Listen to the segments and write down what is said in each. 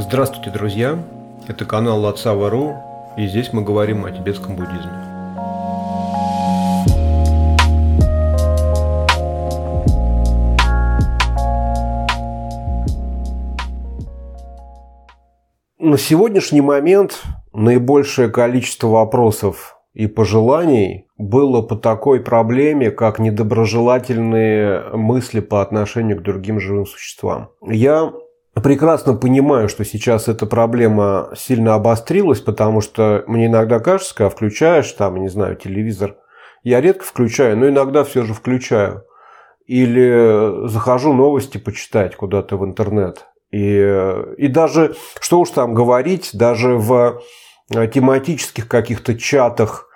Здравствуйте, друзья! Это канал Отца Вару, и здесь мы говорим о тибетском буддизме. На сегодняшний момент наибольшее количество вопросов и пожеланий было по такой проблеме, как недоброжелательные мысли по отношению к другим живым существам. Я прекрасно понимаю, что сейчас эта проблема сильно обострилась, потому что мне иногда кажется, когда включаешь там, не знаю, телевизор, я редко включаю, но иногда все же включаю. Или захожу новости почитать куда-то в интернет. И, и даже, что уж там говорить, даже в тематических каких-то чатах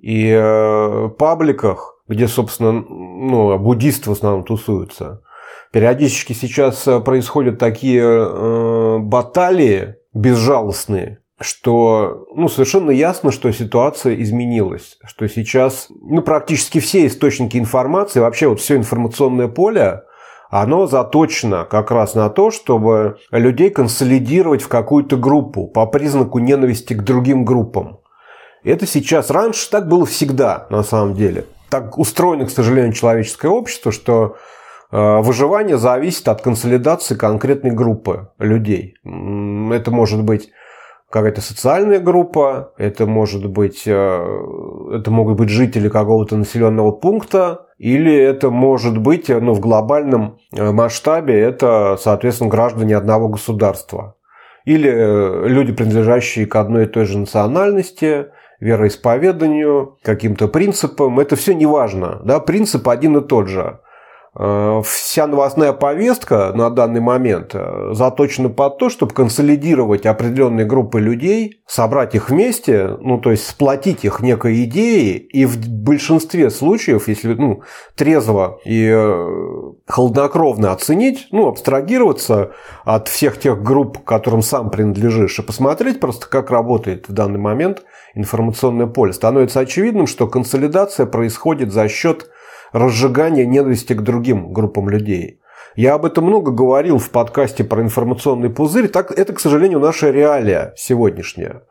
и э, пабликах, где, собственно, ну, буддисты в основном тусуются, Периодически сейчас э, происходят такие э, баталии безжалостные, что ну, совершенно ясно, что ситуация изменилась, что сейчас ну, практически все источники информации, вообще вот все информационное поле, оно заточено как раз на то, чтобы людей консолидировать в какую-то группу по признаку ненависти к другим группам. Это сейчас, раньше так было всегда, на самом деле. Так устроено, к сожалению, человеческое общество, что выживание зависит от консолидации конкретной группы людей. Это может быть какая-то социальная группа, это может быть, э, это могут быть жители какого-то населенного пункта, или это может быть, ну, в глобальном э, масштабе, это, соответственно, граждане одного государства. Или люди, принадлежащие к одной и той же национальности, вероисповеданию, каким-то принципам. Это все не важно. Да? Принцип один и тот же. Э, вся новостная повестка на данный момент э, заточена под то, чтобы консолидировать определенные группы людей, собрать их вместе, ну, то есть сплотить их некой идеей, и в большинстве случаев, если ну, трезво и э, холоднокровно оценить, ну, абстрагироваться от всех тех групп, которым сам принадлежишь, и посмотреть просто, как работает в данный момент информационное поле, становится очевидным, что консолидация происходит за счет разжигание ненависти к другим группам людей. Я об этом много говорил в подкасте про информационный пузырь. Так, это, к сожалению, наша реалия сегодняшняя.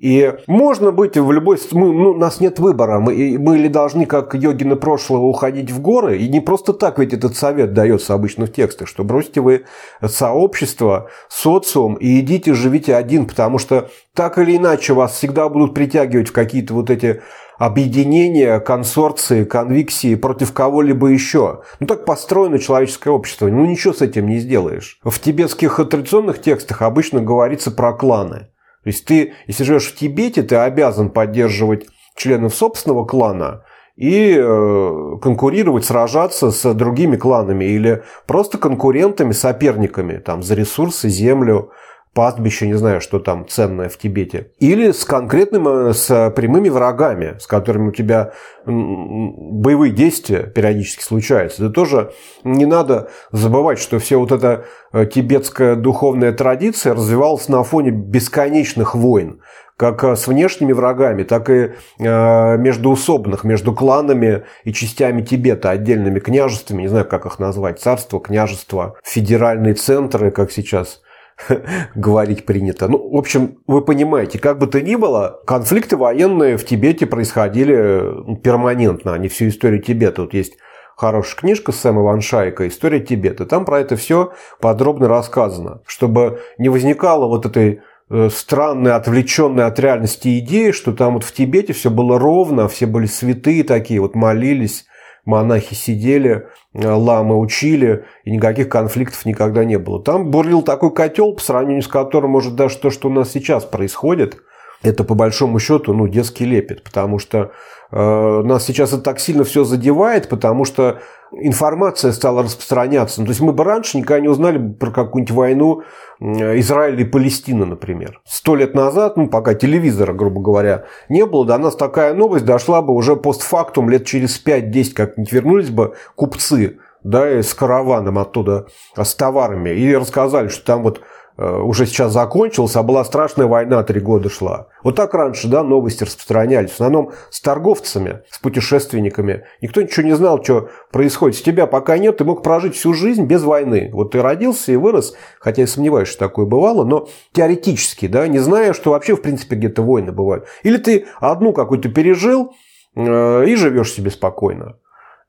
И можно быть в любой... Мы, ну, у нас нет выбора. Мы, мы или должны, как йогины прошлого, уходить в горы. И не просто так ведь этот совет дается обычно в текстах, что бросьте вы сообщество, социум и идите живите один, потому что так или иначе вас всегда будут притягивать в какие-то вот эти объединения, консорции, конвиксии против кого-либо еще. Ну так построено человеческое общество. Ну ничего с этим не сделаешь. В тибетских традиционных текстах обычно говорится про кланы. То есть ты, если живешь в Тибете, ты обязан поддерживать членов собственного клана и э, конкурировать, сражаться с другими кланами или просто конкурентами, соперниками там, за ресурсы, землю, пастбище, не знаю, что там ценное в Тибете. Или с конкретным, э, с прямыми врагами, с которыми у тебя боевые действия периодически случаются. Это тоже не надо забывать, что все вот эта э, тибетская духовная традиция развивалась на фоне бесконечных войн как э, с внешними врагами, так и междуусобных, между кланами и частями Тибета, отдельными княжествами, не знаю, как их назвать, царство, княжество, федеральные центры, как сейчас говорить принято. Ну, в общем, вы понимаете, как бы то ни было, конфликты военные в Тибете происходили ну, перманентно, они всю историю Тибета. Вот есть хорошая книжка Сэма Ваншайка «История Тибета». Там про это все подробно рассказано, чтобы не возникало вот этой э, странной, отвлеченной от реальности идеи, что там вот в Тибете все было ровно, все были святые такие, вот молились, монахи сидели, э, ламы учили, и никаких конфликтов никогда не было. Там бурлил такой котел, по сравнению с которым, может, даже то, что у нас сейчас происходит, это по большому счету ну, детский лепет, потому что нас сейчас это так сильно все задевает, потому что информация стала распространяться. Ну, то есть мы бы раньше никогда не узнали про какую-нибудь войну Израиля и Палестины, например. Сто лет назад, ну, пока телевизора, грубо говоря, не было, до нас такая новость дошла бы уже постфактум лет через 5-10, как-нибудь вернулись бы купцы да, с караваном оттуда, с товарами, и рассказали, что там вот Э, уже сейчас закончилась, а была страшная война, три года шла. Вот так раньше, да, новости распространялись. В основном с торговцами, с путешественниками. Никто ничего не знал, что происходит. С тебя пока нет, ты мог прожить всю жизнь без войны. Вот ты родился и вырос, хотя я сомневаюсь, что такое бывало, но теоретически, да, не зная, что вообще, в принципе, где-то войны бывают. Или ты одну какую-то пережил, э, и живешь себе спокойно.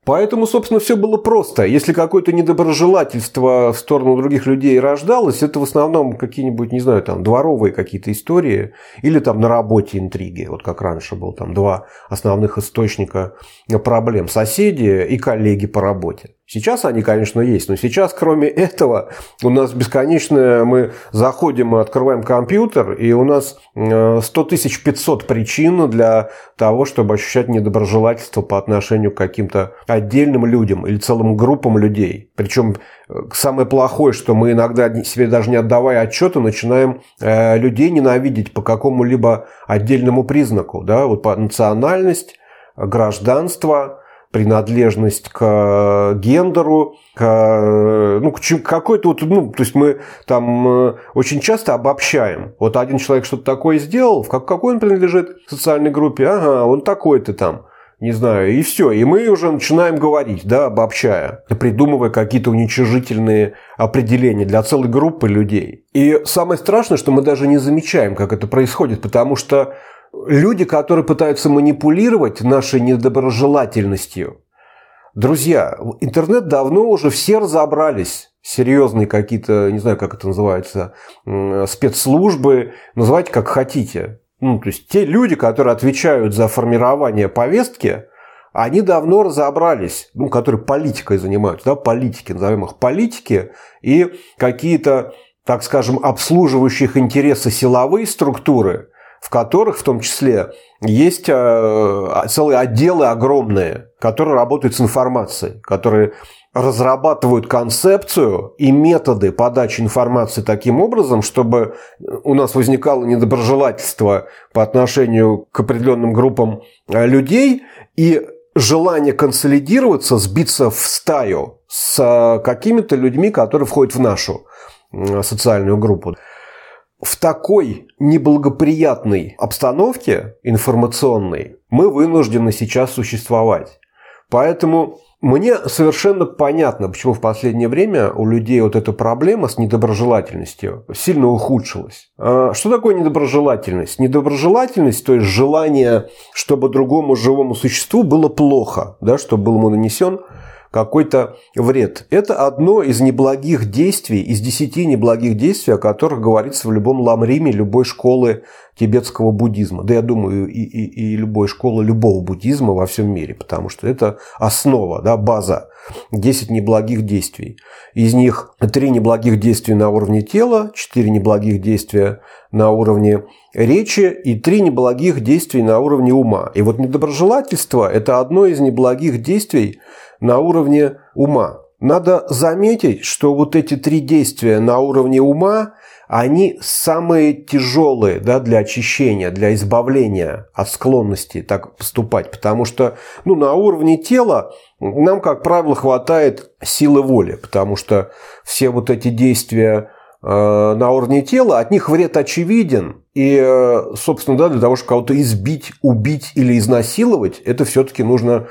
Поэтому, собственно, все было просто. Если какое-то недоброжелательство в сторону других людей рождалось, это в основном какие-нибудь, не знаю, там, дворовые какие-то истории или там на работе интриги. Вот как раньше был там два основных источника проблем. Соседи и коллеги по работе. Сейчас они, конечно, есть, но сейчас, кроме этого, у нас бесконечно мы заходим и открываем компьютер, и у нас 100 тысяч 500 причин для того, чтобы ощущать недоброжелательство по отношению к каким-то отдельным людям или целым группам людей. Причем э, самое плохое, что мы иногда себе даже не отдавая отчета, начинаем э, людей ненавидеть по какому-либо отдельному признаку. Да? Вот по национальность, гражданство, принадлежность к э, гендеру, к, э, ну, к какой-то вот, ну, то есть мы там э, очень часто обобщаем. Вот один человек что-то такое сделал, в какой он принадлежит социальной группе, ага, он такой-то там не знаю, и все. И мы уже начинаем говорить, да, обобщая, придумывая какие-то уничижительные определения для целой группы людей. И самое страшное, что мы даже не замечаем, как это происходит, потому что люди, которые пытаются манипулировать нашей недоброжелательностью. Друзья, интернет давно уже все разобрались. Серьезные какие-то, не знаю, как это называется, спецслужбы, называйте как хотите. Ну, то есть те люди, которые отвечают за формирование повестки, они давно разобрались, ну, которые политикой занимаются, да, политики, назовем их политики, и какие-то, так скажем, обслуживающих интересы силовые структуры – в которых в том числе есть э, целые отделы огромные, которые работают с информацией, которые разрабатывают концепцию и методы подачи информации таким образом, чтобы у нас возникало недоброжелательство по отношению к определенным группам э, людей и желание консолидироваться, сбиться в стаю с э, какими-то людьми, которые входят в нашу социальную группу в такой неблагоприятной обстановке информационной мы вынуждены сейчас существовать. Поэтому мне совершенно понятно, почему в последнее время у людей вот эта проблема с недоброжелательностью сильно ухудшилась. А что такое недоброжелательность? Недоброжелательность, то есть желание, чтобы другому живому существу было плохо, да, чтобы был ему нанесен какой-то вред. Это одно из неблагих действий, из десяти неблагих действий, о которых говорится в любом ламриме любой школы тибетского буддизма. Да я думаю, и, и, и любой школы любого буддизма во всем мире, потому что это основа, да, база. Десять неблагих действий. Из них три неблагих действия на уровне тела, четыре неблагих действия на уровне речи и три неблагих действий на уровне ума. И вот недоброжелательство – это одно из неблагих действий, на уровне ума. Надо заметить, что вот эти три действия на уровне ума, они самые тяжелые да, для очищения, для избавления от склонности так поступать. Потому что ну, на уровне тела нам, как правило, хватает силы воли. Потому что все вот эти действия э, на уровне тела, от них вред очевиден. И, э, собственно, да, для того, чтобы кого-то избить, убить или изнасиловать, это все-таки нужно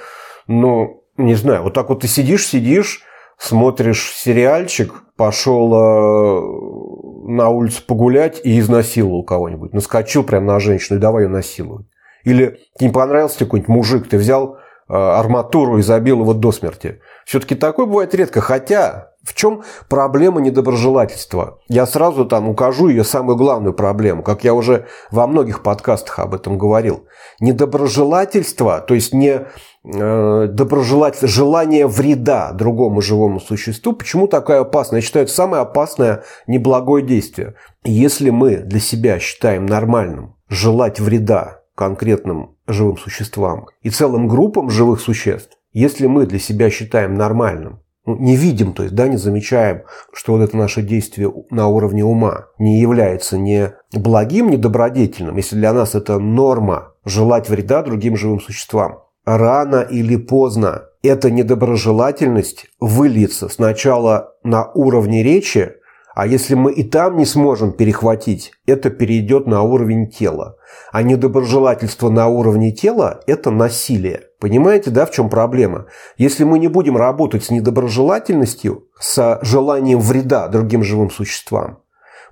ну, не знаю, вот так вот ты сидишь, сидишь, смотришь сериальчик, пошел э, на улицу погулять и изнасиловал кого-нибудь. Наскочил прямо на женщину и давай ее насиловать. Или тебе не понравился какой-нибудь мужик, ты взял э, арматуру и забил его до смерти. Все-таки такое бывает редко. Хотя в чем проблема недоброжелательства? Я сразу там укажу ее самую главную проблему, как я уже во многих подкастах об этом говорил. Недоброжелательство, то есть не доброжелательство, желание вреда другому живому существу, почему такое опасное? Я считаю, это самое опасное неблагое действие. Если мы для себя считаем нормальным желать вреда конкретным живым существам и целым группам живых существ, если мы для себя считаем нормальным ну, не видим, то есть, да, не замечаем, что вот это наше действие на уровне ума не является не благим, не добродетельным, если для нас это норма желать вреда другим живым существам, рано или поздно эта недоброжелательность выльется сначала на уровне речи, А если мы и там не сможем перехватить, это перейдет на уровень тела. А недоброжелательство на уровне тела – это насилие. Понимаете, да, в чем проблема? Если мы не будем работать с недоброжелательностью, с желанием вреда другим живым существам,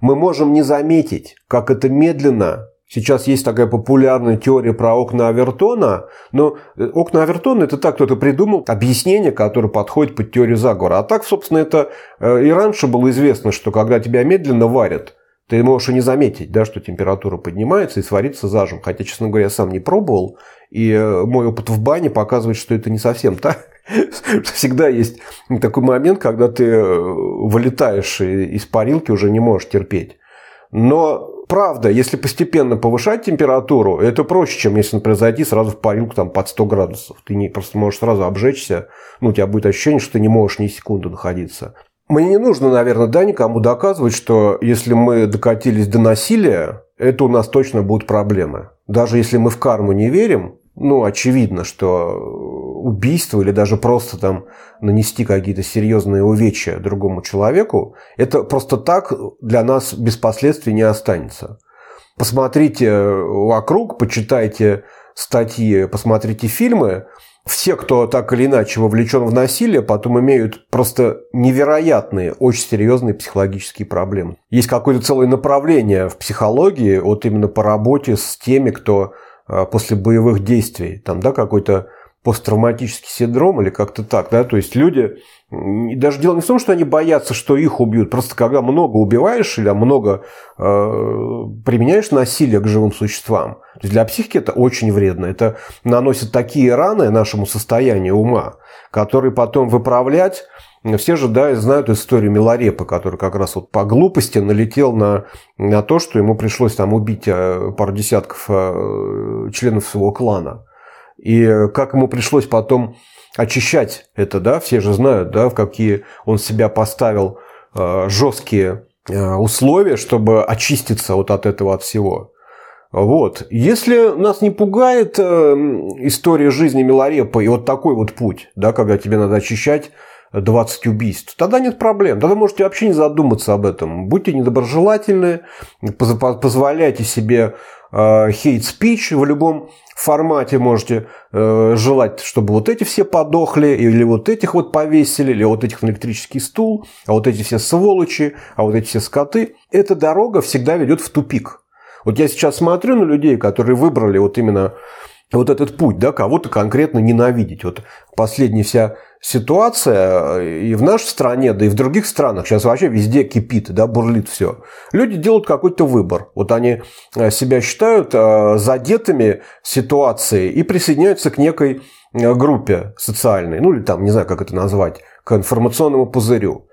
мы можем не заметить, как это медленно Сейчас есть такая популярная теория про окна Авертона, но э, окна Авертона это так кто-то придумал объяснение, которое подходит под теорию заговора. А так, собственно, это э, и раньше было известно, что когда тебя медленно варят, ты можешь и не заметить, да, что температура поднимается и сварится зажим. Хотя, честно говоря, я сам не пробовал, и э, мой опыт в бане показывает, что это не совсем так. Всегда есть такой момент, когда ты вылетаешь из парилки, уже не можешь терпеть. Но правда, если постепенно повышать температуру, это проще, чем если, зайти сразу в парилку там, под 100 градусов. Ты не, просто можешь сразу обжечься, ну, у тебя будет ощущение, что ты не можешь ни секунды находиться. Мне не нужно, наверное, да, никому доказывать, что если мы докатились до насилия, это у нас точно будут проблемы. Даже если мы в карму не верим, ну, очевидно, что убийство или даже просто там нанести какие-то серьезные увечья другому человеку, это просто так для нас без последствий не останется. Посмотрите вокруг, почитайте статьи, посмотрите фильмы. Все, кто так или иначе вовлечен в насилие, потом имеют просто невероятные, очень серьезные психологические проблемы. Есть какое-то целое направление в психологии, вот именно по работе с теми, кто после боевых действий, там, да, какой-то посттравматический синдром или как-то так, да, то есть люди, даже дело не в том, что они боятся, что их убьют, просто когда много убиваешь или много э, применяешь насилие к живым существам, то есть для психики это очень вредно, это наносит такие раны нашему состоянию ума, которые потом выправлять все же да, знают историю Миларепа, который как раз вот по глупости налетел на, на то, что ему пришлось там убить э, пару десятков э, членов своего клана. И как ему пришлось потом очищать это, да, все же знают, да, в какие он себя поставил э, жесткие условия, чтобы очиститься вот от этого от всего. Вот. Если нас не пугает история жизни Миларепа и вот такой вот путь, да, когда тебе надо очищать 20 убийств, тогда нет проблем. Тогда можете вообще не задуматься об этом. Будьте недоброжелательны, позволяйте себе хейт-спич в любом формате можете э, желать, чтобы вот эти все подохли, или вот этих вот повесили, или вот этих на электрический стул, а вот эти все сволочи, а вот эти все скоты. Эта дорога всегда ведет в тупик. Вот я сейчас смотрю на людей, которые выбрали вот именно вот этот путь, да, кого-то конкретно ненавидеть. Вот последняя вся ситуация э, и в нашей стране, да и в других странах сейчас вообще везде кипит, да, бурлит все. Люди делают какой-то выбор. Вот они э, себя считают э, задетыми ситуацией и присоединяются к некой группе социальной, ну или там, не знаю, как это назвать, к информационному пузырю.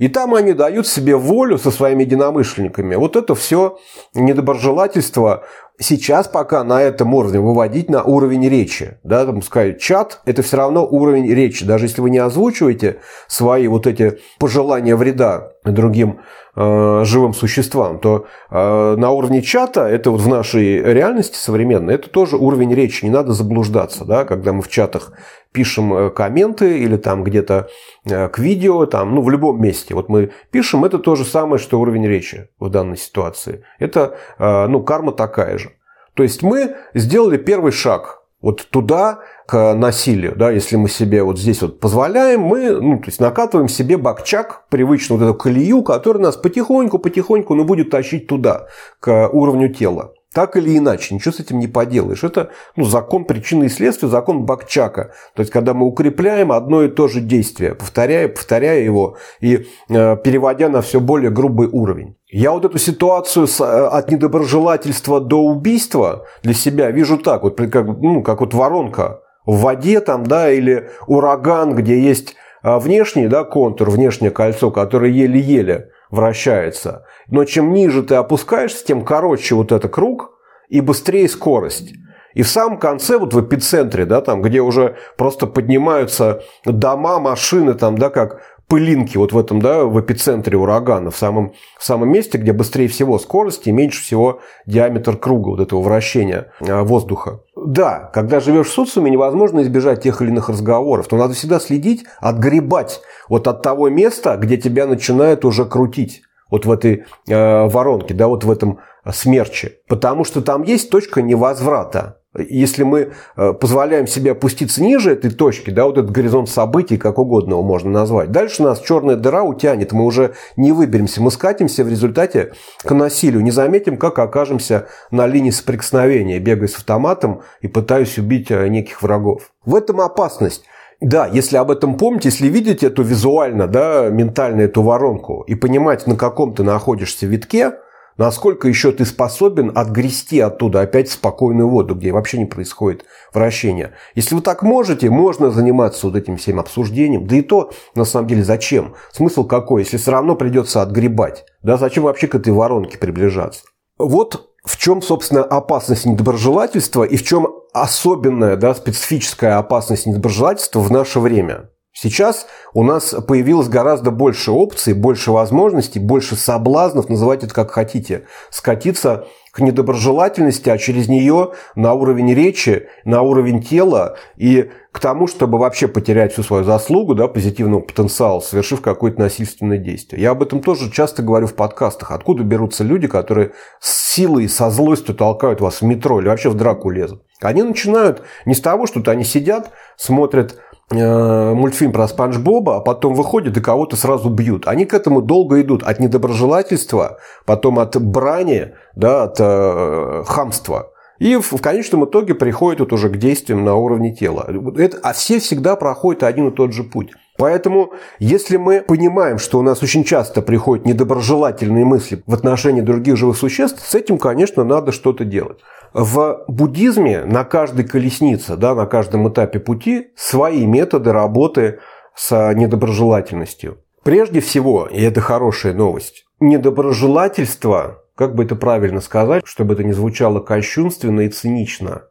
И там они дают себе волю со своими единомышленниками. Вот это все недоброжелательство сейчас пока на этом уровне выводить на уровень речи. Да, там сказать, чат – это все равно уровень речи. Даже если вы не озвучиваете свои вот эти пожелания вреда другим э, живым существам, то э, на уровне чата, это вот в нашей реальности современной, это тоже уровень речи. Не надо заблуждаться, да, когда мы в чатах пишем э, комменты или там где-то э, к видео, там, ну, в любом месте. Вот мы пишем, это то же самое, что уровень речи в данной ситуации. Это, э, ну, карма такая же. То есть мы сделали первый шаг вот туда, к насилию, да, если мы себе вот здесь вот позволяем, мы, ну, то есть накатываем себе бакчак, привычную вот эту колею, которая нас потихоньку-потихоньку, ну, будет тащить туда, к уровню тела. Так или иначе, ничего с этим не поделаешь. Это ну, закон причины и следствия, закон Бакчака. То есть, когда мы укрепляем одно и то же действие, повторяя, повторяя его и э, переводя на все более грубый уровень. Я вот эту ситуацию с, э, от недоброжелательства до убийства для себя вижу так, вот как, ну, как вот воронка в воде там, да, или ураган, где есть э, внешний да, контур, внешнее кольцо, которое еле-еле вращается. Но чем ниже ты опускаешься, тем короче вот этот круг и быстрее скорость. И в самом конце, вот в эпицентре, да, там, где уже просто поднимаются дома, машины, там, да, как пылинки вот в этом, да, в эпицентре урагана, в самом, в самом месте, где быстрее всего скорость и меньше всего диаметр круга вот этого вращения а, воздуха. Да, когда живешь в социуме, невозможно избежать тех или иных разговоров, но надо всегда следить, отгребать вот от того места, где тебя начинает уже крутить вот в этой э, воронке, да, вот в этом смерче. Потому что там есть точка невозврата. Если мы э, позволяем себе опуститься ниже этой точки, да, вот этот горизонт событий, как угодно его можно назвать, дальше нас черная дыра утянет, мы уже не выберемся, мы скатимся в результате к насилию, не заметим, как окажемся на линии соприкосновения, бегая с автоматом и пытаясь убить э, неких врагов. В этом опасность. Да, если об этом помнить, если видеть эту визуально, да, ментально эту воронку и понимать, на каком ты находишься витке – Насколько еще ты способен отгрести оттуда опять спокойную воду, где вообще не происходит вращения. Если вы так можете, можно заниматься вот этим всем обсуждением. Да и то, на самом деле, зачем? Смысл какой, если все равно придется отгребать? Да, зачем вообще к этой воронке приближаться? Вот в чем, собственно, опасность недоброжелательства и в чем особенная, да, специфическая опасность недоброжелательства в наше время. Сейчас у нас появилось гораздо больше опций, больше возможностей, больше соблазнов, называйте это как хотите, скатиться недоброжелательности, а через нее на уровень речи, на уровень тела и к тому, чтобы вообще потерять всю свою заслугу, да, позитивного потенциала, совершив какое-то насильственное действие. Я об этом тоже часто говорю в подкастах. Откуда берутся люди, которые с силой, со злостью толкают вас в метро или вообще в драку лезут? Они начинают не с того, что они сидят, смотрят мультфильм про Спанч Боба, а потом выходят и кого-то сразу бьют. Они к этому долго идут. От недоброжелательства, потом от брани, да, от э, хамства. И в, в конечном итоге приходят вот уже к действиям на уровне тела. Это, а все всегда проходят один и тот же путь. Поэтому, если мы понимаем, что у нас очень часто приходят недоброжелательные мысли в отношении других живых существ, с этим, конечно, надо что-то делать. В буддизме на каждой колеснице, да, на каждом этапе пути свои методы работы с недоброжелательностью. Прежде всего, и это хорошая новость, недоброжелательство, как бы это правильно сказать, чтобы это не звучало кощунственно и цинично,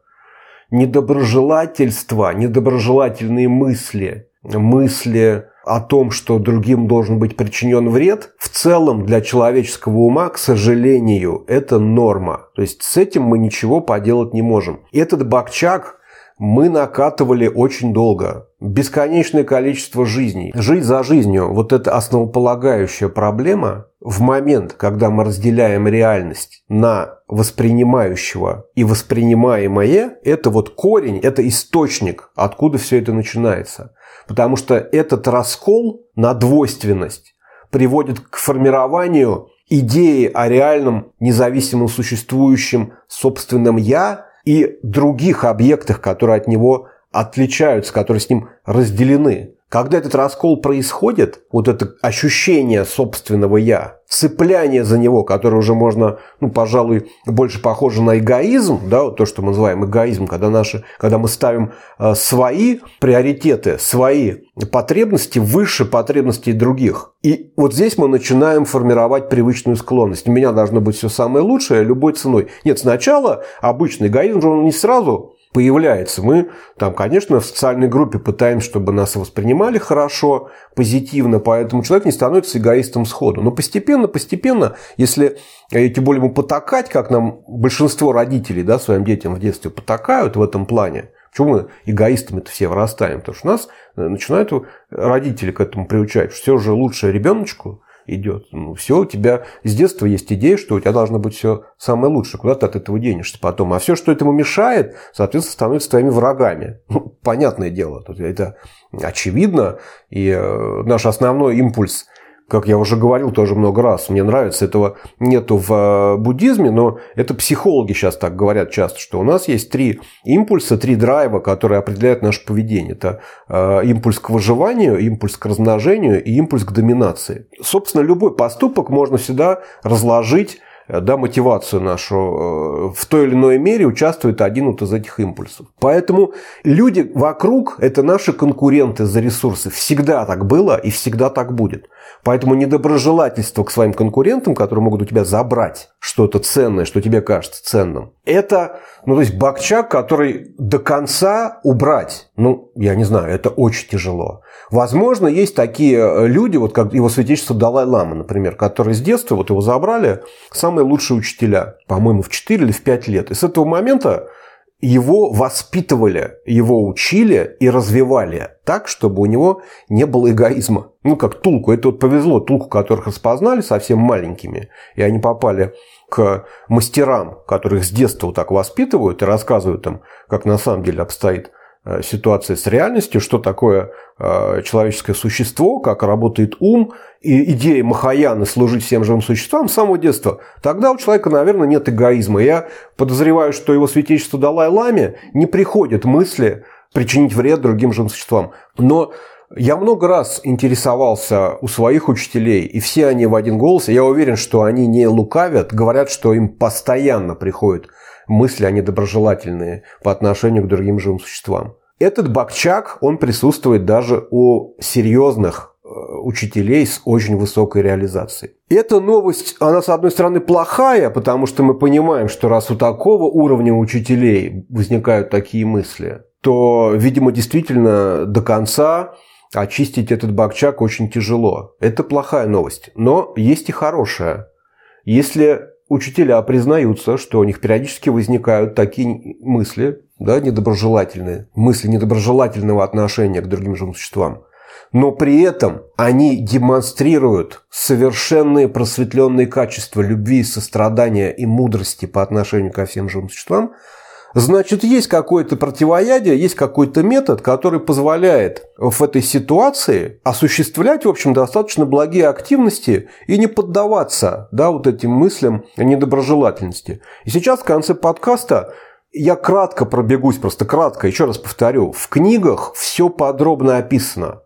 недоброжелательство, недоброжелательные мысли, мысли о том, что другим должен быть причинен вред, в целом для человеческого ума, к сожалению, это норма. То есть с этим мы ничего поделать не можем. Этот бакчак мы накатывали очень долго. Бесконечное количество жизней. Жить за жизнью – вот эта основополагающая проблема в момент, когда мы разделяем реальность на воспринимающего и воспринимаемое, это вот корень, это источник, откуда все это начинается. Потому что этот раскол на двойственность приводит к формированию идеи о реальном независимом существующем собственном «я» и других объектах, которые от него отличаются, которые с ним разделены. Когда этот раскол происходит, вот это ощущение собственного «я», цепляние за него, которое уже можно, ну, пожалуй, больше похоже на эгоизм, да, вот то, что мы называем эгоизм, когда, наши, когда мы ставим э, свои приоритеты, свои потребности выше потребностей других. И вот здесь мы начинаем формировать привычную склонность. У меня должно быть все самое лучшее любой ценой. Нет, сначала обычный эгоизм, он не сразу появляется. Мы там, конечно, в социальной группе пытаемся, чтобы нас воспринимали хорошо, позитивно, поэтому человек не становится эгоистом сходу. Но постепенно, постепенно, если э, тем более ему потакать, как нам большинство родителей да, своим детям в детстве потакают в этом плане, Почему мы эгоистами-то все вырастаем? Потому что нас э, начинают родители к этому приучать, что все же лучше ребеночку, идет. Ну, все, у тебя с детства есть идея, что у тебя должно быть все самое лучшее. Куда ты от этого денешься потом? А все, что этому мешает, соответственно, становится твоими врагами. Ну, понятное дело, это очевидно. И э, наш основной импульс – как я уже говорил тоже много раз, мне нравится, этого нету в э, буддизме, но это психологи сейчас так говорят часто, что у нас есть три импульса, три драйва, которые определяют наше поведение. Это э, импульс к выживанию, импульс к размножению и импульс к доминации. Собственно, любой поступок можно всегда разложить да, мотивацию нашу, э, в той или иной мере участвует один вот из этих импульсов. Поэтому люди вокруг – это наши конкуренты за ресурсы. Всегда так было и всегда так будет. Поэтому недоброжелательство к своим конкурентам, которые могут у тебя забрать что-то ценное, что тебе кажется ценным, это, ну, то есть бакчак, который до конца убрать, ну, я не знаю, это очень тяжело. Возможно, есть такие э, люди, вот как его святейшество Далай-Лама, например, которые с детства, вот его забрали, самые лучшие учителя, по-моему, в 4 или в 5 лет. И с этого момента его воспитывали, его учили и развивали так, чтобы у него не было эгоизма. Ну, как Тулку. Это вот повезло Тулку, которых распознали совсем маленькими, и они попали к мастерам, которых с детства вот так воспитывают и рассказывают им, как на самом деле обстоит Э, ситуации с реальностью, что такое э, человеческое существо, как работает ум, и идея Махаяны служить всем живым существам с самого детства, тогда у человека, наверное, нет эгоизма. Я подозреваю, что его святейшество Далай-Ламе не приходят мысли причинить вред другим живым существам. Но я много раз интересовался у своих учителей, и все они в один голос, я уверен, что они не лукавят, говорят, что им постоянно приходят мысли, они доброжелательные по отношению к другим живым существам. Этот бакчак, он присутствует даже у серьезных учителей с очень высокой реализацией. Эта новость, она, с одной стороны, плохая, потому что мы понимаем, что раз у такого уровня учителей возникают такие мысли, то, видимо, действительно до конца очистить этот бакчак очень тяжело. Это плохая новость. Но есть и хорошая. Если учителя признаются, что у них периодически возникают такие мысли, да, недоброжелательные, мысли недоброжелательного отношения к другим живым существам. Но при этом они демонстрируют совершенные просветленные качества любви, сострадания и мудрости по отношению ко всем живым существам – Значит, есть какое-то противоядие, есть какой-то метод, который позволяет в этой ситуации осуществлять, в общем, достаточно благие активности и не поддаваться да, вот этим мыслям недоброжелательности. И сейчас в конце подкаста я кратко пробегусь, просто кратко, еще раз повторю. В книгах все подробно описано.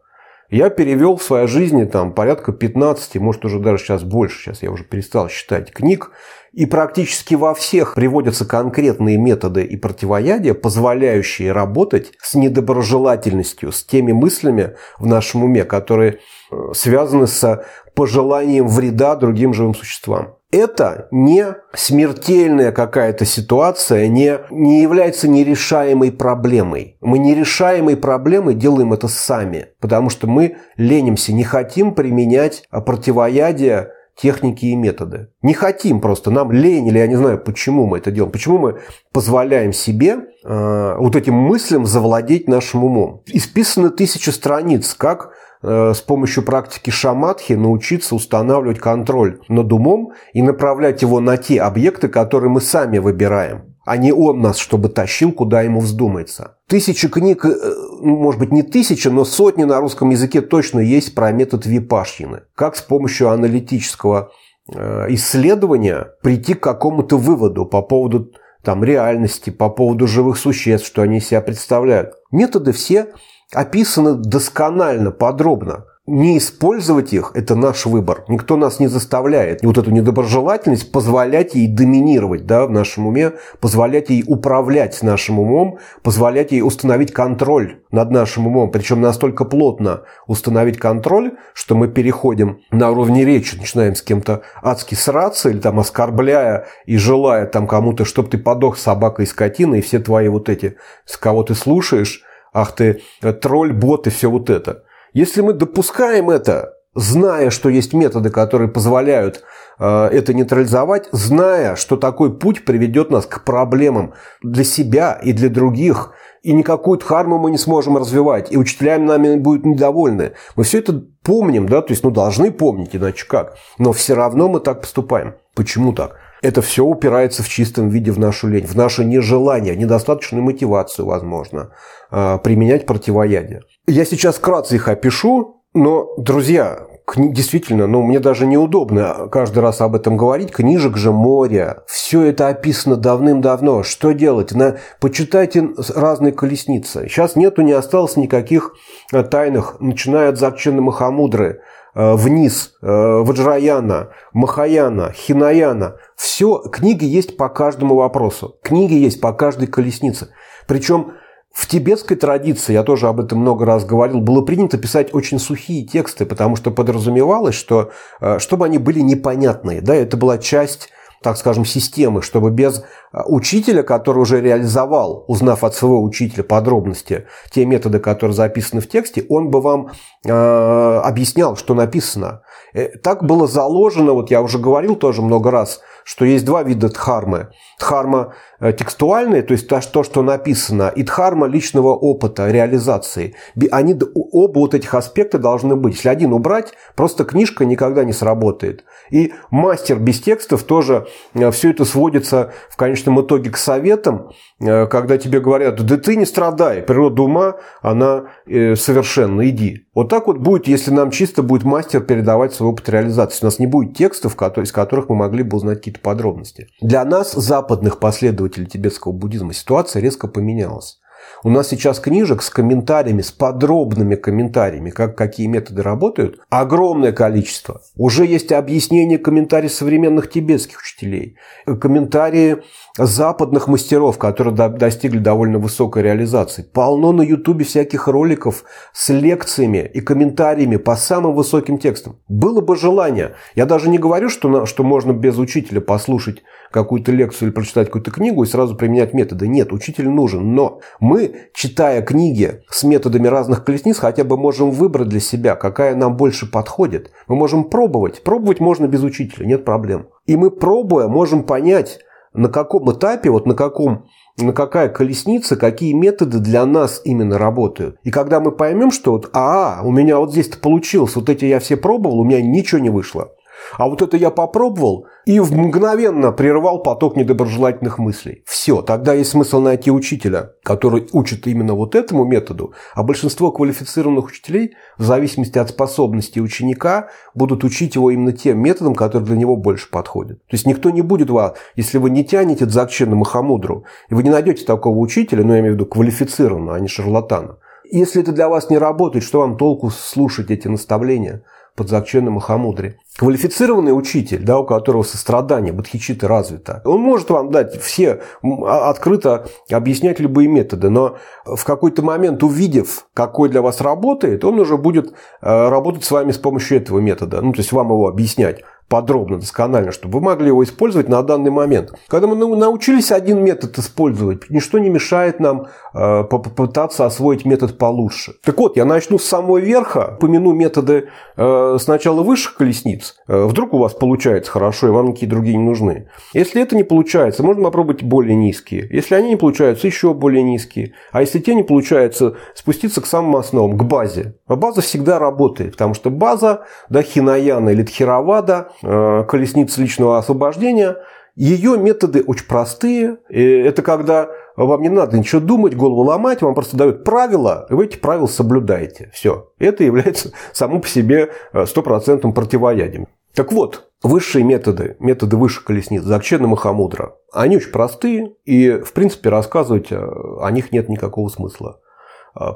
Я перевел в своей жизни там порядка 15, может уже даже сейчас больше, сейчас я уже перестал считать книг, и практически во всех приводятся конкретные методы и противоядия, позволяющие работать с недоброжелательностью, с теми мыслями в нашем уме, которые э, связаны с пожеланием вреда другим живым существам. Это не смертельная какая-то ситуация, не, не является нерешаемой проблемой. Мы нерешаемой проблемой делаем это сами, потому что мы ленимся, не хотим применять противоядие техники и методы. Не хотим просто, нам лень, или я не знаю, почему мы это делаем, почему мы позволяем себе э, вот этим мыслям завладеть нашим умом. Исписаны тысячи страниц, как с помощью практики шаматхи научиться устанавливать контроль над умом и направлять его на те объекты, которые мы сами выбираем а не он нас, чтобы тащил, куда ему вздумается. Тысячи книг, э, ну, может быть, не тысяча, но сотни на русском языке точно есть про метод випашьины. Как с помощью аналитического э, исследования прийти к какому-то выводу по поводу там, реальности, по поводу живых существ, что они себя представляют. Методы все описаны досконально, подробно не использовать их – это наш выбор. Никто нас не заставляет. И вот эту недоброжелательность позволять ей доминировать да, в нашем уме, позволять ей управлять нашим умом, позволять ей установить контроль над нашим умом. Причем настолько плотно установить контроль, что мы переходим на уровне речи, начинаем с кем-то адски сраться или там оскорбляя и желая там кому-то, чтобы ты подох собака и скотина, и все твои вот эти, с кого ты слушаешь, ах ты тролль, бот и все вот это – если мы допускаем это, зная, что есть методы, которые позволяют э, это нейтрализовать, зная, что такой путь приведет нас к проблемам для себя и для других, и никакую дхарму мы не сможем развивать, и учителями нами будут недовольны. Мы все это помним, да, то есть, ну, должны помнить, иначе как. Но все равно мы так поступаем. Почему так? Это все упирается в чистом виде в нашу лень, в наше нежелание, недостаточную мотивацию, возможно, э, применять противоядие. Я сейчас вкратце их опишу, но, друзья, действительно, ну, мне даже неудобно каждый раз об этом говорить. Книжек же море. Все это описано давным-давно. Что делать? На... Почитайте разные колесницы. Сейчас нету, не осталось никаких э, тайных, начиная от Закчена Махамудры, вниз, э, Ваджраяна, Махаяна, Хинаяна. Все, книги есть по каждому вопросу. Книги есть по каждой колеснице. Причем в тибетской традиции, я тоже об этом много раз говорил, было принято писать очень сухие тексты, потому что подразумевалось, что э, чтобы они были непонятные, да, это была часть так скажем, системы, чтобы без учителя, который уже реализовал, узнав от своего учителя подробности, те методы, которые записаны в тексте, он бы вам э, объяснял, что написано. Э, так было заложено, вот я уже говорил тоже много раз, что есть два вида дхармы. Дхарма э, текстуальная, то есть то, что написано, и дхарма личного опыта, реализации. Они, оба вот этих аспекта должны быть. Если один убрать, просто книжка никогда не сработает. И мастер без текстов тоже э, все это сводится в конечном итоге к советам, э, когда тебе говорят, да ты не страдай, природа ума, она совершенна, иди. Вот так вот будет, если нам чисто будет мастер передавать свой опыт реализации. У нас не будет текстов, из которых мы могли бы узнать какие-то подробности. Для нас, западных последователей тибетского буддизма, ситуация резко поменялась. У нас сейчас книжек с комментариями, с подробными комментариями, как какие методы работают, огромное количество. Уже есть объяснение комментариев современных тибетских учителей, комментарии западных мастеров, которые достигли довольно высокой реализации. Полно на ютубе всяких роликов с лекциями и комментариями по самым высоким текстам. Было бы желание. Я даже не говорю, что, что можно без учителя послушать какую-то лекцию или прочитать какую-то книгу и сразу применять методы. Нет, учитель нужен. Но мы, читая книги с методами разных колесниц, хотя бы можем выбрать для себя, какая нам больше подходит. Мы можем пробовать. Пробовать можно без учителя, нет проблем. И мы, пробуя, можем понять, на каком этапе, вот на каком на какая колесница, какие методы для нас именно работают. И когда мы поймем, что вот, а, у меня вот здесь-то получилось, вот эти я все пробовал, у меня ничего не вышло. А вот это я попробовал и мгновенно прервал поток недоброжелательных мыслей. Все, тогда есть смысл найти учителя, который учит именно вот этому методу, а большинство квалифицированных учителей, в зависимости от способностей ученика, будут учить его именно тем методом, который для него больше подходит. То есть никто не будет вас, если вы не тянете Дзакчена Махамудру, и вы не найдете такого учителя, ну я имею в виду квалифицированного, а не шарлатана, если это для вас не работает, что вам толку слушать эти наставления – под Закченом Махамудре. Квалифицированный учитель, да, у которого сострадание, бодхичита развито, он может вам дать все, а, открыто объяснять любые методы, но в какой-то момент, увидев, какой для вас работает, он уже будет э, работать с вами с помощью этого метода, ну, то есть вам его объяснять подробно, досконально, чтобы вы могли его использовать на данный момент. Когда мы научились один метод использовать, ничто не мешает нам э, попытаться освоить метод получше. Так вот, я начну с самого верха, помяну методы э, сначала высших колесниц. Э, вдруг у вас получается хорошо, и вам никакие другие не нужны. Если это не получается, можно попробовать более низкие. Если они не получаются, еще более низкие. А если те не получаются, спуститься к самым основам, к базе. А база всегда работает, потому что база, да, хинаяна или тхировада, Э, колесницы личного освобождения. Ее методы очень простые. Это когда вам не надо ничего думать, голову ломать, вам просто дают правила, и вы эти правила соблюдаете. Все. Это является само по себе э, стопроцентным противоядием. Так вот, высшие методы, методы высших колесниц, Закчена Махамудра, они очень простые, и, в принципе, рассказывать э, о них нет никакого смысла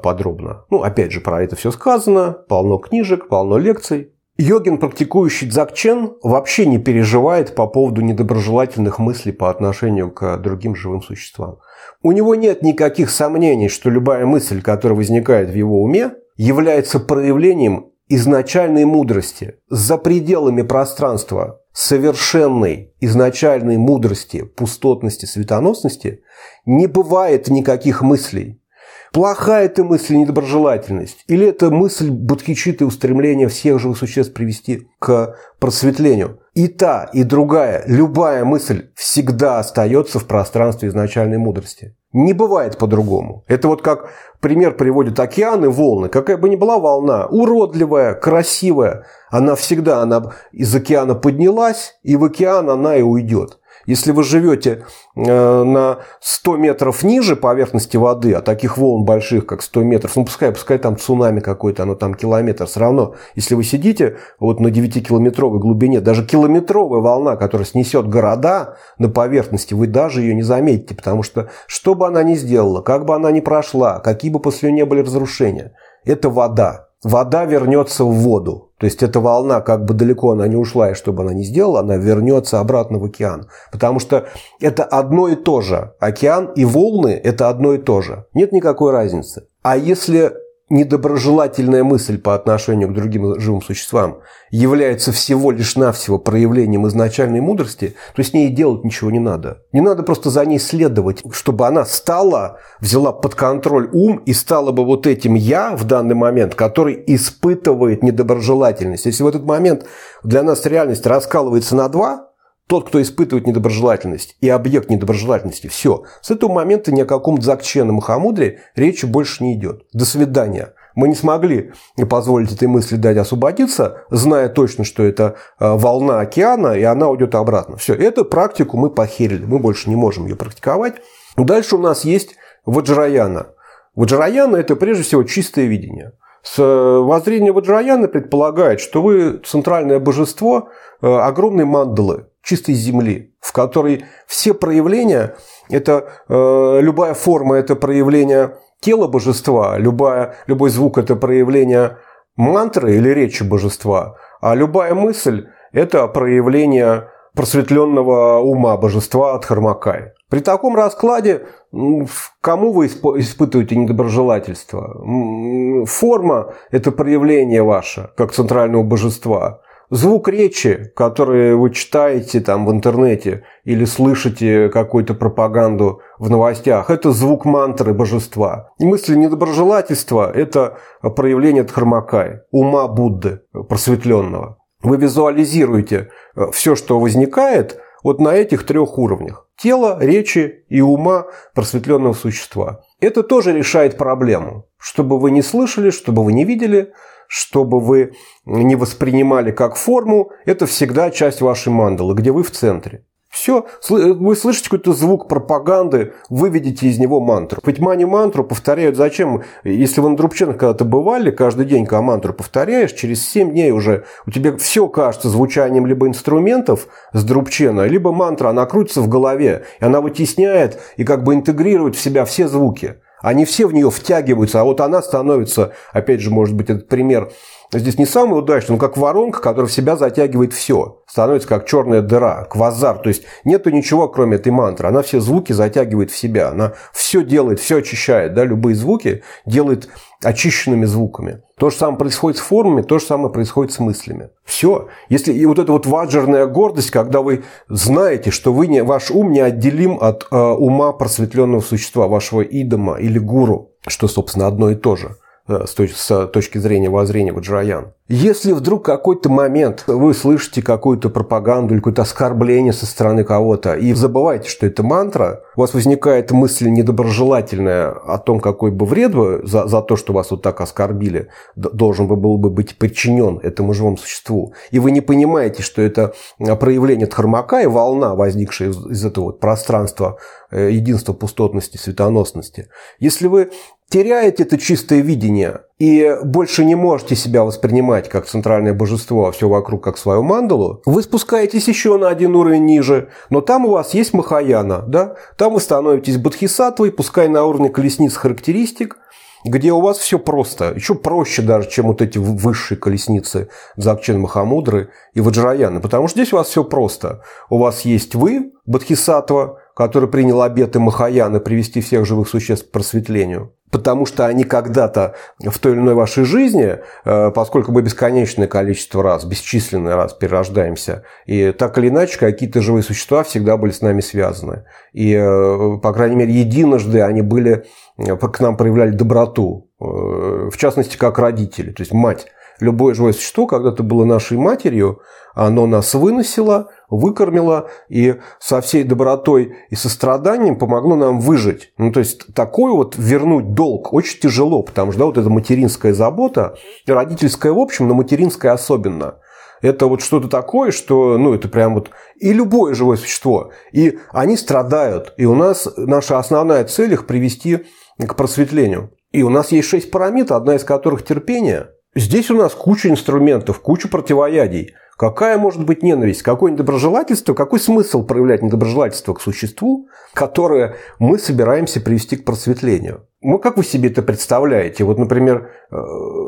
подробно. Ну, опять же, про это все сказано, полно книжек, полно лекций. Йогин, практикующий дзакчен, вообще не переживает по поводу недоброжелательных мыслей по отношению к другим живым существам. У него нет никаких сомнений, что любая мысль, которая возникает в его уме, является проявлением изначальной мудрости за пределами пространства совершенной изначальной мудрости, пустотности, светоносности не бывает никаких мыслей, Плохая это мысль недоброжелательность? Или это мысль бодхичиты устремления всех живых существ привести к просветлению? И та, и другая, любая мысль всегда остается в пространстве изначальной мудрости. Не бывает по-другому. Это вот как пример приводит океаны, волны. Какая бы ни была волна, уродливая, красивая, она всегда она из океана поднялась, и в океан она и уйдет. Если вы живете э, на 100 метров ниже поверхности воды, а таких волн больших, как 100 метров, ну пускай, пускай там цунами какой-то, оно там километр, все равно, если вы сидите вот на 9-километровой глубине, даже километровая волна, которая снесет города на поверхности, вы даже ее не заметите, потому что что бы она ни сделала, как бы она ни прошла, какие бы после нее не были разрушения, это вода вода вернется в воду. То есть эта волна, как бы далеко она не ушла, и что бы она ни сделала, она вернется обратно в океан. Потому что это одно и то же. Океан и волны – это одно и то же. Нет никакой разницы. А если недоброжелательная мысль по отношению к другим живым существам является всего лишь навсего проявлением изначальной мудрости, то с ней делать ничего не надо. Не надо просто за ней следовать, чтобы она стала, взяла под контроль ум и стала бы вот этим «я» в данный момент, который испытывает недоброжелательность. Если в этот момент для нас реальность раскалывается на два, тот, кто испытывает недоброжелательность и объект недоброжелательности, все. С этого момента ни о каком дзакче на Махамудре речи больше не идет. До свидания. Мы не смогли позволить этой мысли дать освободиться, зная точно, что это э, волна океана, и она уйдет обратно. Все, эту практику мы похерили, мы больше не можем ее практиковать. Дальше у нас есть Ваджраяна. Ваджраяна – это прежде всего чистое видение. С э, воззрения Ваджраяна предполагает, что вы центральное божество э, огромной мандалы, чистой земли, в которой все проявления, это э, любая форма, это проявление тела божества, любая, любой звук – это проявление мантры или речи божества, а любая мысль – это проявление просветленного ума божества от Хармакай. При таком раскладе кому вы испытываете недоброжелательство? Форма – это проявление ваше, как центрального божества. Звук речи, который вы читаете там в интернете или слышите какую-то пропаганду в новостях, это звук мантры божества. И мысли недоброжелательства – это проявление Дхармакай, ума Будды просветленного. Вы визуализируете э, все, что возникает вот на этих трех уровнях – тела, речи и ума просветленного существа. Это тоже решает проблему. Чтобы вы не слышали, чтобы вы не видели – чтобы вы не воспринимали как форму, это всегда часть вашей мандалы, где вы в центре. Все, вы слышите какой-то звук пропаганды, выведите из него мантру. Ведь мани мантру повторяют зачем? Если вы на Друбченко когда-то бывали, каждый день, когда мантру повторяешь, через 7 дней уже у тебя все кажется звучанием либо инструментов с Друбчена, либо мантра, она крутится в голове, и она вытесняет и как бы интегрирует в себя все звуки. Они все в нее втягиваются, а вот она становится, опять же, может быть, этот пример здесь не самый удачный, но как воронка, которая в себя затягивает все. Становится как черная дыра, квазар. То есть нету ничего, кроме этой мантры. Она все звуки затягивает в себя. Она все делает, все очищает. Да? Любые звуки делает очищенными звуками. То же самое происходит с формами, то же самое происходит с мыслями. Все. Если и вот эта вот ваджерная гордость, когда вы знаете, что вы не, ваш ум неотделим от э, ума просветленного существа, вашего идома или гуру, что, собственно, одно и то же – Э, с точки зрения воззрения Ваджраян. Если вдруг какой-то момент вы слышите какую-то пропаганду или какое-то оскорбление со стороны кого-то и забываете, что это мантра, у вас возникает мысль недоброжелательная о том, какой бы вред вы за, за то, что вас вот так оскорбили, должен бы был бы быть подчинен этому живому существу. И вы не понимаете, что это проявление Дхармака и волна, возникшая из, из этого вот пространства э, единства пустотности, светоносности. Если вы теряете это чистое видение и больше не можете себя воспринимать как центральное божество, а все вокруг как свою мандалу, вы спускаетесь еще на один уровень ниже, но там у вас есть Махаяна, да? там вы становитесь бодхисаттвой, пускай на уровне колесниц характеристик, где у вас все просто, еще проще даже, чем вот эти высшие колесницы Дзакчен Махамудры и Ваджраяны, потому что здесь у вас все просто. У вас есть вы, Бодхисаттва, который принял обеты Махаяны привести всех живых существ к просветлению потому что они когда-то в той или иной вашей жизни, э, поскольку мы бесконечное количество раз, бесчисленное раз перерождаемся, и так или иначе какие-то живые существа всегда были с нами связаны. И, э, по крайней мере, единожды они были, э, к нам проявляли доброту, в частности, как родители, то есть мать. Любое живое существо когда-то было нашей матерью, оно нас выносило, выкормило и со всей добротой и состраданием помогло нам выжить. Ну, то есть, такой вот вернуть долг очень тяжело, потому что да, вот эта материнская забота, родительская в общем, но материнская особенно – это вот что-то такое, что, ну, это прям вот и любое живое существо. И они страдают. И у нас наша основная цель их привести к просветлению. И у нас есть шесть параметров, одна из которых терпение. Здесь у нас куча инструментов, куча противоядий. Какая может быть ненависть? Какое недоброжелательство? Какой смысл проявлять недоброжелательство к существу, которое мы собираемся привести к просветлению? Ну, как вы себе это представляете? Вот, например, э,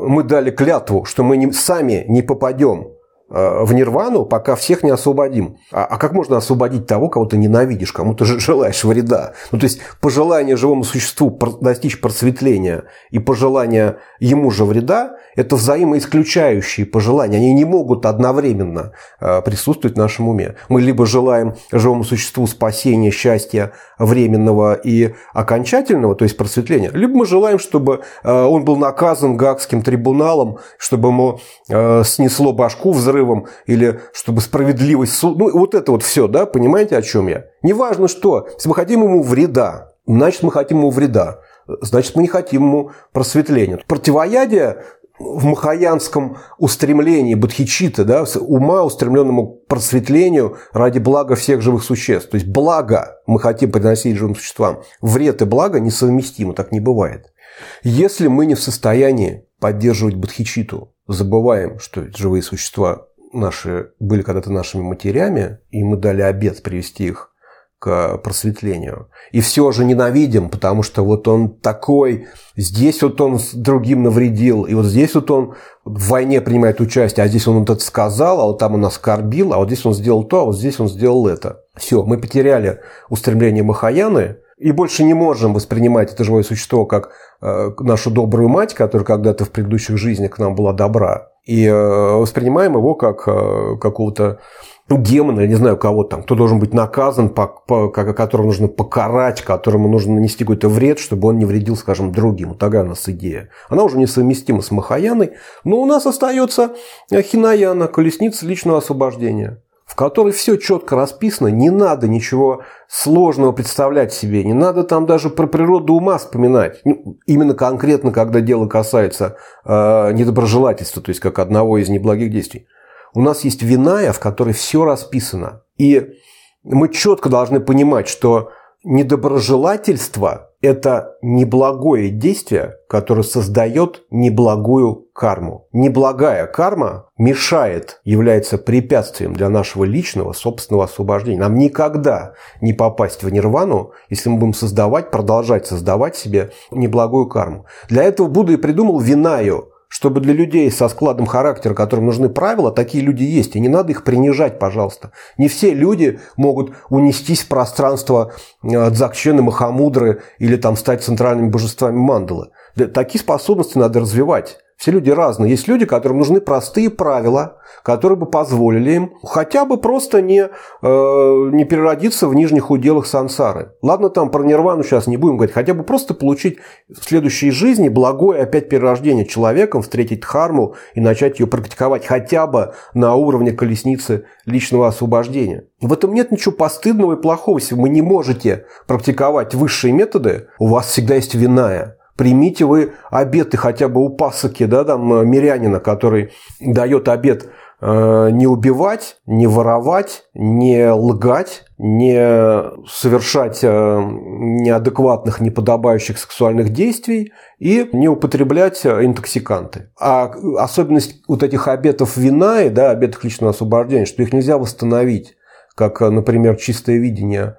мы дали клятву, что мы не, сами не попадем в нирвану, пока всех не освободим. А, а как можно освободить того, кого ты ненавидишь, кому ты желаешь вреда? Ну, то есть, пожелание живому существу достичь просветления и пожелание ему же вреда – это взаимоисключающие пожелания. Они не могут одновременно э, присутствовать в нашем уме. Мы либо желаем живому существу спасения, счастья временного и окончательного, то есть просветления, либо мы желаем, чтобы э, он был наказан Гагским трибуналом, чтобы ему э, снесло башку взрывом, или чтобы справедливость... Ну, вот это вот все, да, понимаете, о чем я? Неважно что, если мы хотим ему вреда, значит, мы хотим ему вреда значит, мы не хотим ему просветления. Противоядие в махаянском устремлении бодхичита, да, ума, устремленному к просветлению ради блага всех живых существ. То есть благо мы хотим приносить живым существам. Вред и благо несовместимы, так не бывает. Если мы не в состоянии поддерживать бодхичиту, забываем, что живые существа наши были когда-то нашими матерями, и мы дали обед привести их к просветлению. И все же ненавидим, потому что вот он такой, здесь вот он другим навредил, и вот здесь вот он в войне принимает участие, а здесь он вот это сказал, а вот там он оскорбил, а вот здесь он сделал то, а вот здесь он сделал это. Все, мы потеряли устремление Махаяны, и больше не можем воспринимать это живое существо как нашу добрую мать, которая когда-то в предыдущих жизнях к нам была добра, и э, воспринимаем его как э, какого-то ну, демона, я не знаю кого там, кто должен быть наказан, по, по, которого нужно покарать, которому нужно нанести какой-то вред, чтобы он не вредил, скажем, другим. Вот такая у нас идея. Она уже несовместима с Махаяной, но у нас остается Хинаяна, колесница личного освобождения в которой все четко расписано, не надо ничего сложного представлять себе, не надо там даже про природу ума вспоминать. Ну, именно конкретно, когда дело касается э, недоброжелательства, то есть как одного из неблагих действий. У нас есть виная, в которой все расписано. И мы четко должны понимать, что недоброжелательство – это неблагое действие, которое создает неблагую карму. Неблагая карма мешает, является препятствием для нашего личного собственного освобождения. Нам никогда не попасть в нирвану, если мы будем создавать, продолжать создавать себе неблагую карму. Для этого Будда и придумал винаю – чтобы для людей со складом характера, которым нужны правила, такие люди есть. И не надо их принижать, пожалуйста. Не все люди могут унестись в пространство э, Дзакчены, Махамудры или там стать центральными божествами мандалы. Такие способности надо развивать. Все люди разные. Есть люди, которым нужны простые правила, которые бы позволили им хотя бы просто не, э, не переродиться в нижних уделах сансары. Ладно, там про нирвану сейчас не будем говорить. Хотя бы просто получить в следующей жизни благое опять перерождение человеком, встретить дхарму и начать ее практиковать хотя бы на уровне колесницы личного освобождения. В этом нет ничего постыдного и плохого. Если вы не можете практиковать высшие методы, у вас всегда есть виная примите вы обеты хотя бы у пасоки, да, там, э, мирянина, который дает обет э, не убивать, не воровать, не лгать, не совершать э, неадекватных, неподобающих сексуальных действий и не употреблять интоксиканты. А особенность вот этих обетов Винаи, да, обетов личного освобождения, что их нельзя восстановить, как, например, чистое видение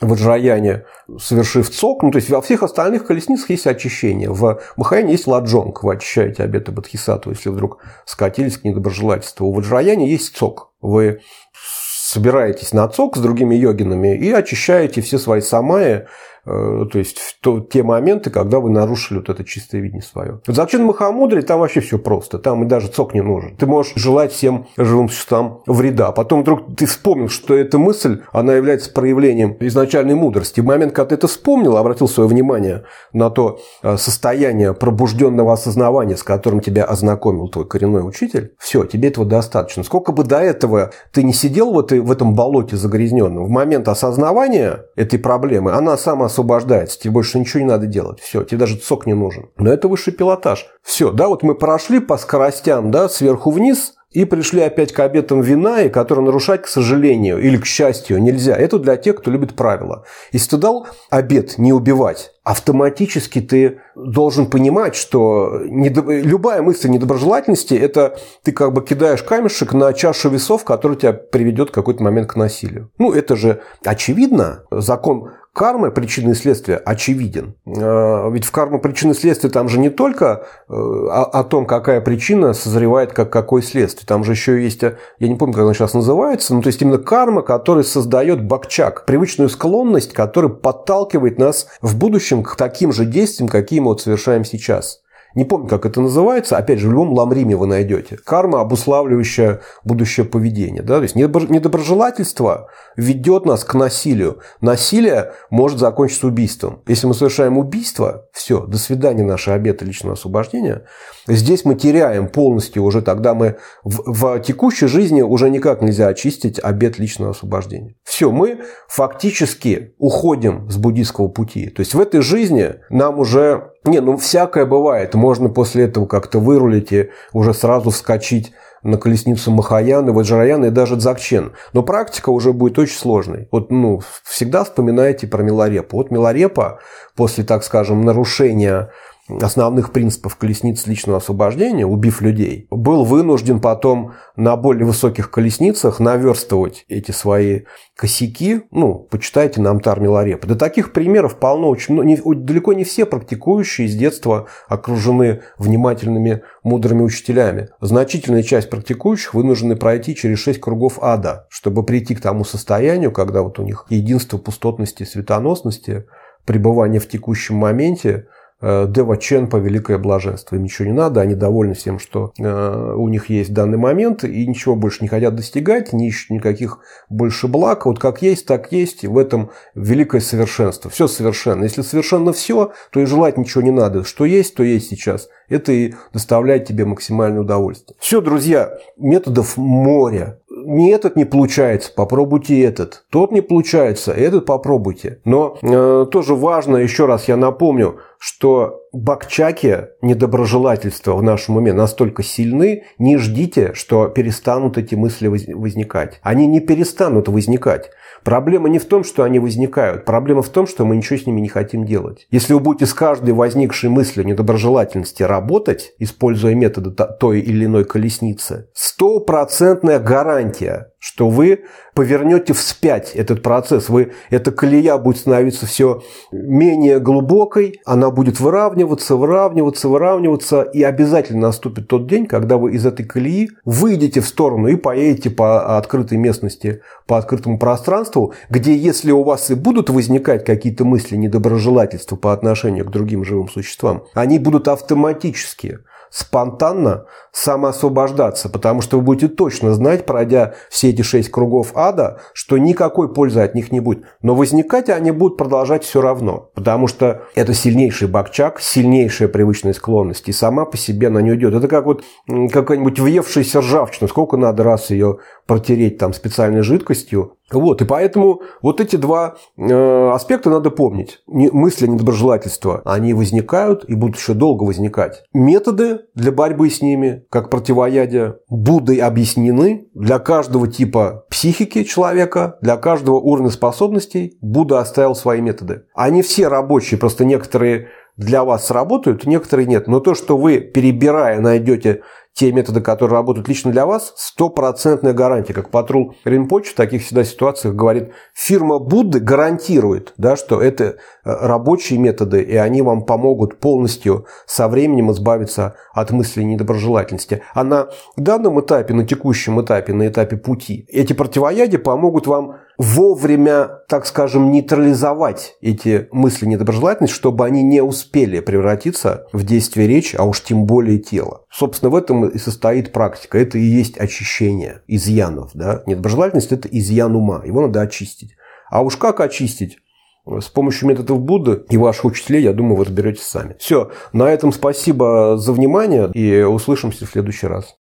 в Ваджраяне, совершив цок, ну, то есть во всех остальных колесницах есть очищение. В Махаяне есть соджонг, вы очищаете обеты бодхисаттвы, если вдруг скатились к недоброжелательству. В Аджраяне есть цок. Вы собираетесь на цок с другими йогинами и очищаете все свои самаи, то есть то, те моменты, когда вы нарушили вот это чистое видение свое. В Закчен Махамудре там вообще все просто. Там и даже цок не нужен. Ты можешь желать всем живым существам вреда. Потом вдруг ты вспомнил, что эта мысль, она является проявлением изначальной мудрости. В момент, когда ты это вспомнил, обратил свое внимание на то э, состояние пробужденного осознавания, с которым тебя ознакомил твой коренной учитель, все, тебе этого достаточно. Сколько бы до этого ты не сидел в, этой, в этом болоте загрязненном, в момент осознавания этой проблемы, она сама освобождается, тебе больше ничего не надо делать, все, тебе даже сок не нужен. Но это высший пилотаж. Все, да, вот мы прошли по скоростям, да, сверху вниз, и пришли опять к обетам вина, и которые нарушать, к сожалению, или к счастью, нельзя. Это для тех, кто любит правила. Если ты дал обет не убивать, автоматически ты должен понимать, что недоб... любая мысль недоброжелательности – это ты как бы кидаешь камешек на чашу весов, который тебя приведет в какой-то момент к насилию. Ну, это же очевидно. Закон кармы, причины и следствия очевиден. Э, ведь в карму причины и следствия там же не только э, о, том, какая причина созревает, как какое следствие. Там же еще есть, я не помню, как она сейчас называется, ну то есть именно карма, которая создает бакчак, привычную склонность, которая подталкивает нас в будущем к таким же действиям, какие мы вот совершаем сейчас. Не помню, как это называется. Опять же, в любом ламриме вы найдете. Карма, обуславливающая будущее поведение. Да? То есть недоброжелательство ведет нас к насилию. Насилие может закончиться убийством. Если мы совершаем убийство, все, до свидания наши обеты личного освобождения. Здесь мы теряем полностью уже, тогда мы в, в текущей жизни уже никак нельзя очистить обет личного освобождения. Все, мы фактически уходим с буддийского пути. То есть в этой жизни нам уже не, ну всякое бывает. Можно после этого как-то вырулить и уже сразу вскочить на колесницу Махаяны, Ваджраяна и даже Дзакчен. Но практика уже будет очень сложной. Вот, ну, всегда вспоминайте про Миларепу. Вот Миларепа после, так скажем, нарушения основных принципов колесниц личного освобождения, убив людей, был вынужден потом на более высоких колесницах наверстывать эти свои косяки. Ну, почитайте на Амтар Миларепа. Да таких примеров полно. Очень, ну, не, далеко не все практикующие с детства окружены внимательными, мудрыми учителями. Значительная часть практикующих вынуждены пройти через шесть кругов ада, чтобы прийти к тому состоянию, когда вот у них единство пустотности, светоносности, пребывание в текущем моменте – Э, Дева Ченпа «Великое блаженство». Им ничего не надо, они довольны всем, что э, у них есть в данный момент, и ничего больше не хотят достигать, не ищут никаких больше благ. Вот как есть, так есть, и в этом великое совершенство. Все совершенно. Если совершенно все, то и желать ничего не надо. Что есть, то есть сейчас. Это и доставляет тебе максимальное удовольствие. Все, друзья, методов море не этот не получается, попробуйте этот. Тот не получается, этот попробуйте. Но э, тоже важно, еще раз я напомню, что бакчаки недоброжелательства в нашем уме настолько сильны, не ждите, что перестанут эти мысли возникать. Они не перестанут возникать. Проблема не в том, что они возникают. Проблема в том, что мы ничего с ними не хотим делать. Если вы будете с каждой возникшей мыслью недоброжелательности работать, используя методы той или иной колесницы, стопроцентная гарантия, что вы повернете вспять этот процесс. Вы, эта колея будет становиться все менее глубокой, она будет выравниваться, выравниваться, выравниваться, и обязательно наступит тот день, когда вы из этой колеи выйдете в сторону и поедете по открытой местности, по открытому пространству, где если у вас и будут возникать какие-то мысли недоброжелательства по отношению к другим живым существам, они будут автоматически спонтанно самоосвобождаться, потому что вы будете точно знать, пройдя все эти шесть кругов ада, что никакой пользы от них не будет. Но возникать они будут продолжать все равно, потому что это сильнейший бакчак, сильнейшая привычная склонность, и сама по себе она не уйдет. Это как вот какая-нибудь въевшаяся ржавчина, сколько надо раз ее протереть там специальной жидкостью, вот, и поэтому вот эти два э, аспекта надо помнить. Не, мысли недоброжелательства, они возникают и будут еще долго возникать. Методы для борьбы с ними, как противоядие, Буддой объяснены для каждого типа психики человека, для каждого уровня способностей Будда оставил свои методы. Они все рабочие, просто некоторые для вас сработают, некоторые нет. Но то, что вы, перебирая, найдете те методы, которые работают лично для вас, стопроцентная гарантия. Как патрул Ринпоч в таких всегда ситуациях говорит, фирма Будды гарантирует, да, что это э, рабочие методы, и они вам помогут полностью со временем избавиться от мысли недоброжелательности. А на данном этапе, на текущем этапе, на этапе пути, эти противоядия помогут вам вовремя, так скажем, нейтрализовать эти мысли недоброжелательности, чтобы они не успели превратиться в действие речи, а уж тем более тело. Собственно, в этом и состоит практика. Это и есть очищение изъянов. Да? Недоброжелательность – это изъян ума. Его надо очистить. А уж как очистить? С помощью методов Будды и ваших учителей, я думаю, вы разберетесь сами. Все, на этом спасибо за внимание и услышимся в следующий раз.